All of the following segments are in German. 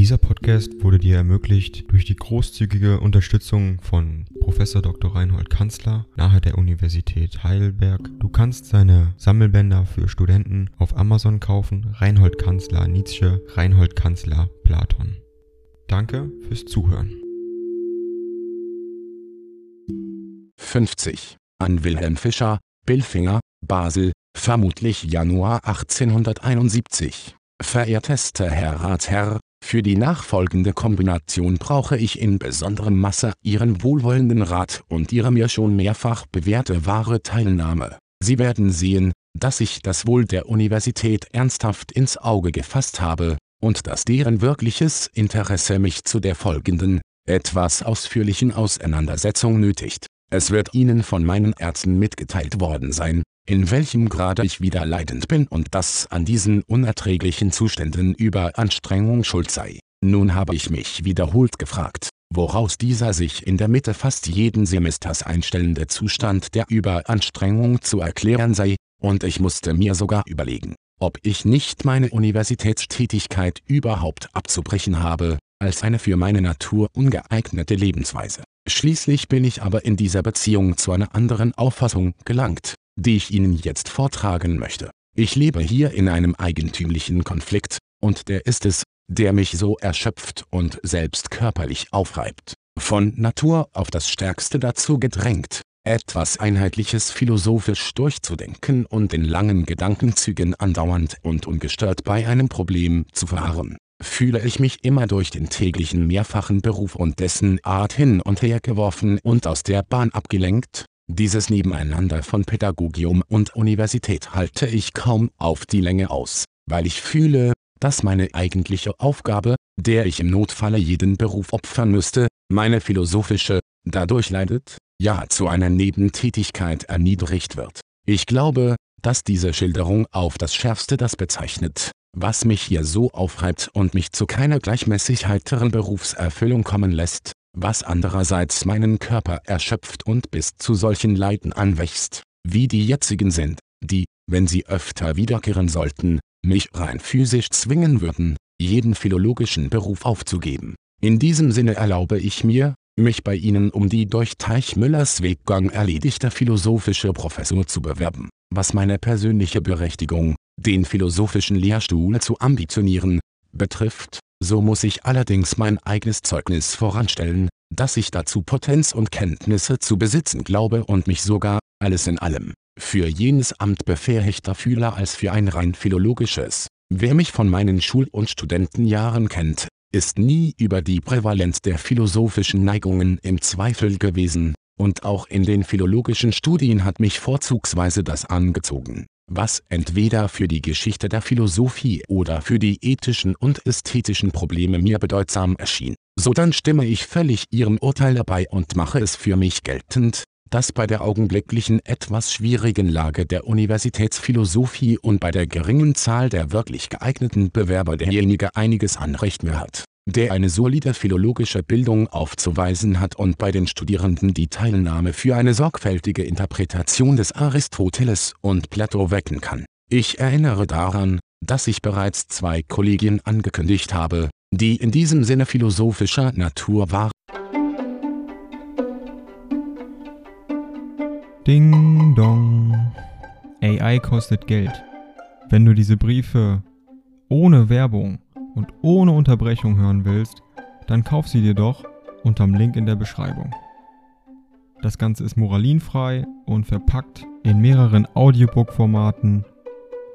Dieser Podcast wurde dir ermöglicht durch die großzügige Unterstützung von Professor Dr. Reinhold Kanzler nahe der Universität Heidelberg. Du kannst seine Sammelbänder für Studenten auf Amazon kaufen. Reinhold Kanzler Nietzsche, Reinhold Kanzler Platon. Danke fürs Zuhören. 50. An Wilhelm Fischer, Billfinger, Basel, vermutlich Januar 1871. Verehrtester Herr Ratsherr, für die nachfolgende Kombination brauche ich in besonderem Masse Ihren wohlwollenden Rat und Ihre mir schon mehrfach bewährte wahre Teilnahme. Sie werden sehen, dass ich das Wohl der Universität ernsthaft ins Auge gefasst habe, und dass deren wirkliches Interesse mich zu der folgenden, etwas ausführlichen Auseinandersetzung nötigt. Es wird Ihnen von meinen Ärzten mitgeteilt worden sein, in welchem Grade ich wieder leidend bin und dass an diesen unerträglichen Zuständen Überanstrengung schuld sei. Nun habe ich mich wiederholt gefragt, woraus dieser sich in der Mitte fast jeden Semesters einstellende Zustand der Überanstrengung zu erklären sei, und ich musste mir sogar überlegen, ob ich nicht meine Universitätstätigkeit überhaupt abzubrechen habe, als eine für meine Natur ungeeignete Lebensweise. Schließlich bin ich aber in dieser Beziehung zu einer anderen Auffassung gelangt, die ich Ihnen jetzt vortragen möchte. Ich lebe hier in einem eigentümlichen Konflikt, und der ist es, der mich so erschöpft und selbst körperlich aufreibt. Von Natur auf das Stärkste dazu gedrängt, etwas Einheitliches philosophisch durchzudenken und in langen Gedankenzügen andauernd und ungestört bei einem Problem zu verharren, fühle ich mich immer durch den täglichen mehrfachen Beruf und dessen Art hin und her geworfen und aus der Bahn abgelenkt, dieses Nebeneinander von Pädagogium und Universität halte ich kaum auf die Länge aus, weil ich fühle, dass meine eigentliche Aufgabe, der ich im Notfalle jeden Beruf opfern müsste, meine philosophische, dadurch leidet, ja zu einer Nebentätigkeit erniedrigt wird. Ich glaube, dass diese Schilderung auf das Schärfste das bezeichnet, was mich hier so aufreibt und mich zu keiner gleichmäßig heiteren Berufserfüllung kommen lässt, was andererseits meinen Körper erschöpft und bis zu solchen Leiden anwächst, wie die jetzigen sind, die, wenn sie öfter wiederkehren sollten, mich rein physisch zwingen würden, jeden philologischen Beruf aufzugeben. In diesem Sinne erlaube ich mir, mich bei Ihnen um die durch Teichmüllers Weggang erledigte philosophische Professur zu bewerben, was meine persönliche Berechtigung, den philosophischen Lehrstuhl zu ambitionieren, betrifft so muss ich allerdings mein eigenes Zeugnis voranstellen, dass ich dazu Potenz und Kenntnisse zu besitzen glaube und mich sogar, alles in allem, für jenes Amt befähigter fühle als für ein rein philologisches. Wer mich von meinen Schul- und Studentenjahren kennt, ist nie über die Prävalenz der philosophischen Neigungen im Zweifel gewesen, und auch in den philologischen Studien hat mich vorzugsweise das angezogen, was entweder für die Geschichte der Philosophie oder für die ethischen und ästhetischen Probleme mir bedeutsam erschien. So dann stimme ich völlig Ihrem Urteil dabei und mache es für mich geltend, dass bei der augenblicklichen etwas schwierigen Lage der Universitätsphilosophie und bei der geringen Zahl der wirklich geeigneten Bewerber derjenige einiges Anrecht mehr hat der eine solide philologische Bildung aufzuweisen hat und bei den Studierenden die Teilnahme für eine sorgfältige Interpretation des Aristoteles und Plato wecken kann. Ich erinnere daran, dass ich bereits zwei Kollegien angekündigt habe, die in diesem Sinne philosophischer Natur waren. Ding dong. AI kostet Geld. Wenn du diese Briefe ohne Werbung und ohne Unterbrechung hören willst, dann kauf sie dir doch unterm Link in der Beschreibung. Das Ganze ist moralinfrei und verpackt in mehreren Audiobook-Formaten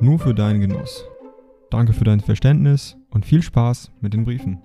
nur für deinen Genuss. Danke für dein Verständnis und viel Spaß mit den Briefen.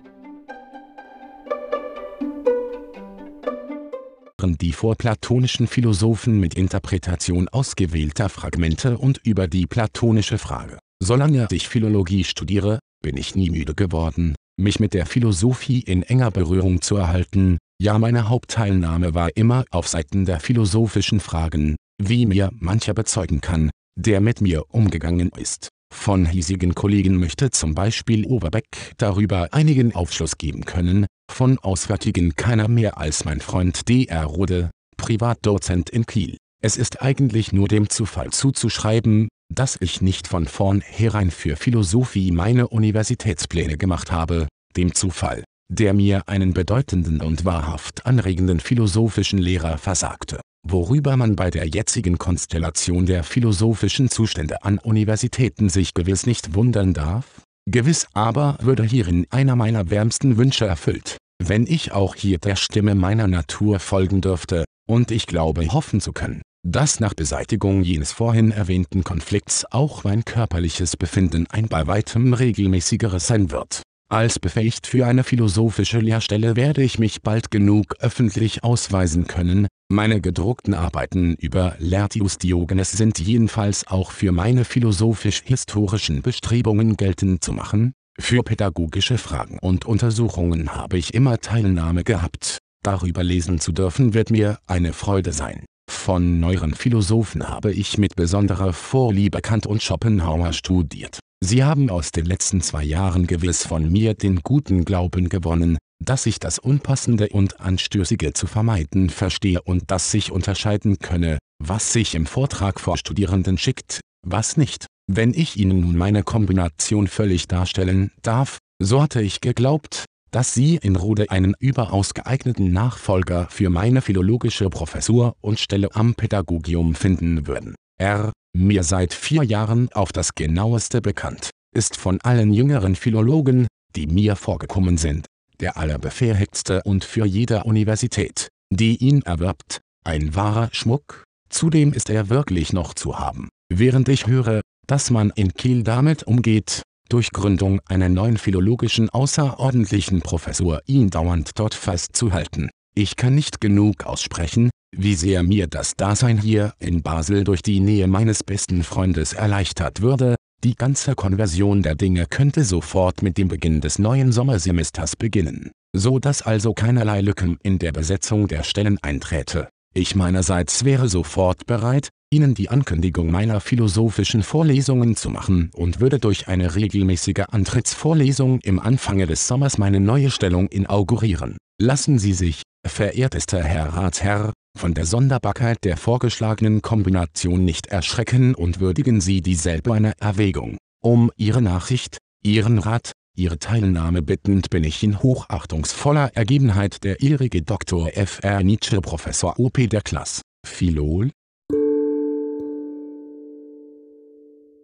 die vorplatonischen Philosophen mit Interpretation ausgewählter Fragmente und über die platonische Frage. Solange ich Philologie studiere, bin ich nie müde geworden, mich mit der Philosophie in enger Berührung zu erhalten, ja meine Hauptteilnahme war immer auf Seiten der philosophischen Fragen, wie mir mancher bezeugen kann, der mit mir umgegangen ist. Von hiesigen Kollegen möchte zum Beispiel Oberbeck darüber einigen Aufschluss geben können, von Auswärtigen keiner mehr als mein Freund D.R. Rode, Privatdozent in Kiel. Es ist eigentlich nur dem Zufall zuzuschreiben, dass ich nicht von vornherein für Philosophie meine Universitätspläne gemacht habe, dem Zufall, der mir einen bedeutenden und wahrhaft anregenden philosophischen Lehrer versagte, worüber man bei der jetzigen Konstellation der philosophischen Zustände an Universitäten sich gewiss nicht wundern darf? Gewiss aber würde hierin einer meiner wärmsten Wünsche erfüllt, wenn ich auch hier der Stimme meiner Natur folgen dürfte, und ich glaube hoffen zu können, dass nach Beseitigung jenes vorhin erwähnten Konflikts auch mein körperliches Befinden ein bei weitem regelmäßigeres sein wird. Als befähigt für eine philosophische Lehrstelle werde ich mich bald genug öffentlich ausweisen können, meine gedruckten Arbeiten über Laertius Diogenes sind jedenfalls auch für meine philosophisch-historischen Bestrebungen geltend zu machen, für pädagogische Fragen und Untersuchungen habe ich immer Teilnahme gehabt, darüber lesen zu dürfen wird mir eine Freude sein. Von neueren Philosophen habe ich mit besonderer Vorliebe Kant und Schopenhauer studiert. Sie haben aus den letzten zwei Jahren gewiss von mir den guten Glauben gewonnen, dass ich das Unpassende und Anstößige zu vermeiden verstehe und dass sich unterscheiden könne, was sich im Vortrag vor Studierenden schickt, was nicht. Wenn ich Ihnen nun meine Kombination völlig darstellen darf, so hatte ich geglaubt, dass Sie in Rode einen überaus geeigneten Nachfolger für meine philologische Professur und Stelle am Pädagogium finden würden. R. Mir seit vier Jahren auf das genaueste bekannt, ist von allen jüngeren Philologen, die mir vorgekommen sind, der allerbefähigste und für jede Universität, die ihn erwirbt, ein wahrer Schmuck, zudem ist er wirklich noch zu haben. Während ich höre, dass man in Kiel damit umgeht, durch Gründung einer neuen philologischen außerordentlichen Professur ihn dauernd dort festzuhalten. Ich kann nicht genug aussprechen, wie sehr mir das Dasein hier in Basel durch die Nähe meines besten Freundes erleichtert würde, die ganze Konversion der Dinge könnte sofort mit dem Beginn des neuen Sommersemesters beginnen, so dass also keinerlei Lücken in der Besetzung der Stellen einträte. Ich meinerseits wäre sofort bereit, Ihnen die Ankündigung meiner philosophischen Vorlesungen zu machen und würde durch eine regelmäßige Antrittsvorlesung im Anfange des Sommers meine neue Stellung inaugurieren. Lassen Sie sich, verehrtester Herr Ratsherr, von der Sonderbarkeit der vorgeschlagenen Kombination nicht erschrecken und würdigen Sie dieselbe einer Erwägung. Um Ihre Nachricht, Ihren Rat, Ihre Teilnahme bittend bin ich in hochachtungsvoller Ergebenheit der Ihrige Dr. F. R. Nietzsche Professor O.P. der Klasse. Philol,